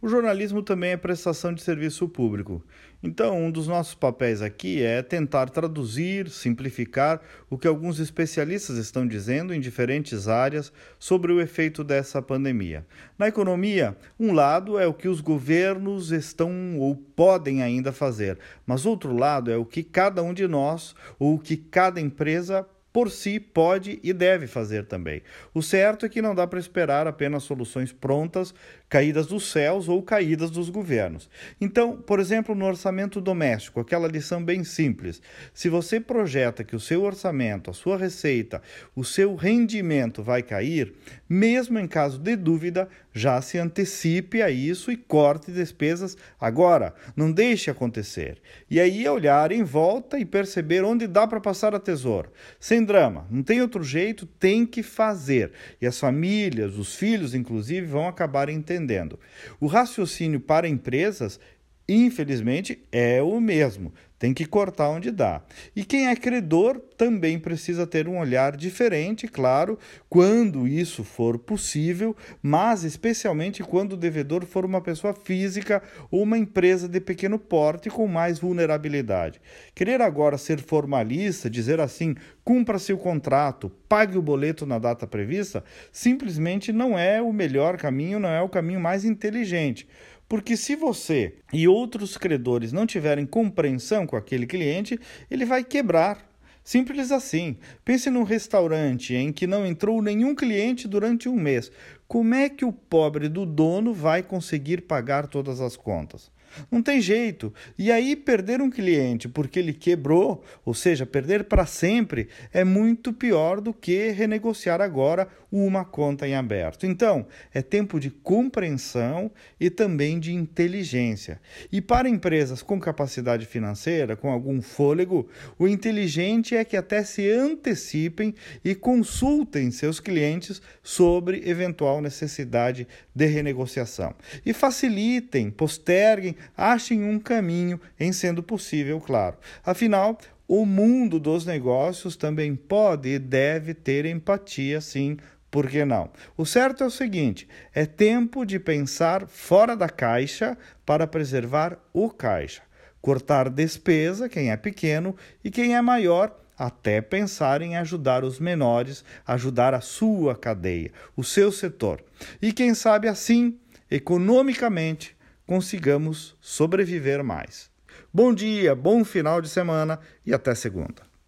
O jornalismo também é prestação de serviço público. Então, um dos nossos papéis aqui é tentar traduzir, simplificar o que alguns especialistas estão dizendo em diferentes áreas sobre o efeito dessa pandemia. Na economia, um lado é o que os governos estão ou podem ainda fazer, mas outro lado é o que cada um de nós ou o que cada empresa por si pode e deve fazer também. O certo é que não dá para esperar apenas soluções prontas, caídas dos céus ou caídas dos governos. Então, por exemplo, no orçamento doméstico, aquela lição bem simples: se você projeta que o seu orçamento, a sua receita, o seu rendimento vai cair, mesmo em caso de dúvida, já se antecipe a isso e corte despesas agora. Não deixe acontecer. E aí é olhar em volta e perceber onde dá para passar a tesouro. Sem drama, não tem outro jeito, tem que fazer. E as famílias, os filhos, inclusive, vão acabar entendendo. O raciocínio para empresas infelizmente, é o mesmo. Tem que cortar onde dá. E quem é credor também precisa ter um olhar diferente, claro, quando isso for possível, mas especialmente quando o devedor for uma pessoa física ou uma empresa de pequeno porte com mais vulnerabilidade. Querer agora ser formalista, dizer assim, cumpra-se o contrato, pague o boleto na data prevista, simplesmente não é o melhor caminho, não é o caminho mais inteligente. Porque se você e outros credores não tiverem compreensão com aquele cliente, ele vai quebrar. Simples assim. Pense num restaurante em que não entrou nenhum cliente durante um mês. Como é que o pobre do dono vai conseguir pagar todas as contas? Não tem jeito. E aí, perder um cliente porque ele quebrou, ou seja, perder para sempre, é muito pior do que renegociar agora uma conta em aberto. Então, é tempo de compreensão e também de inteligência. E para empresas com capacidade financeira, com algum fôlego, o inteligente é que até se antecipem e consultem seus clientes sobre eventual necessidade de renegociação. E facilitem, posterguem achem um caminho, em sendo possível, claro. Afinal, o mundo dos negócios também pode e deve ter empatia, sim, por que não? O certo é o seguinte: é tempo de pensar fora da caixa para preservar o caixa. Cortar despesa, quem é pequeno, e quem é maior, até pensar em ajudar os menores, ajudar a sua cadeia, o seu setor. E quem sabe assim, economicamente, consigamos sobreviver mais. Bom dia, bom final de semana e até segunda.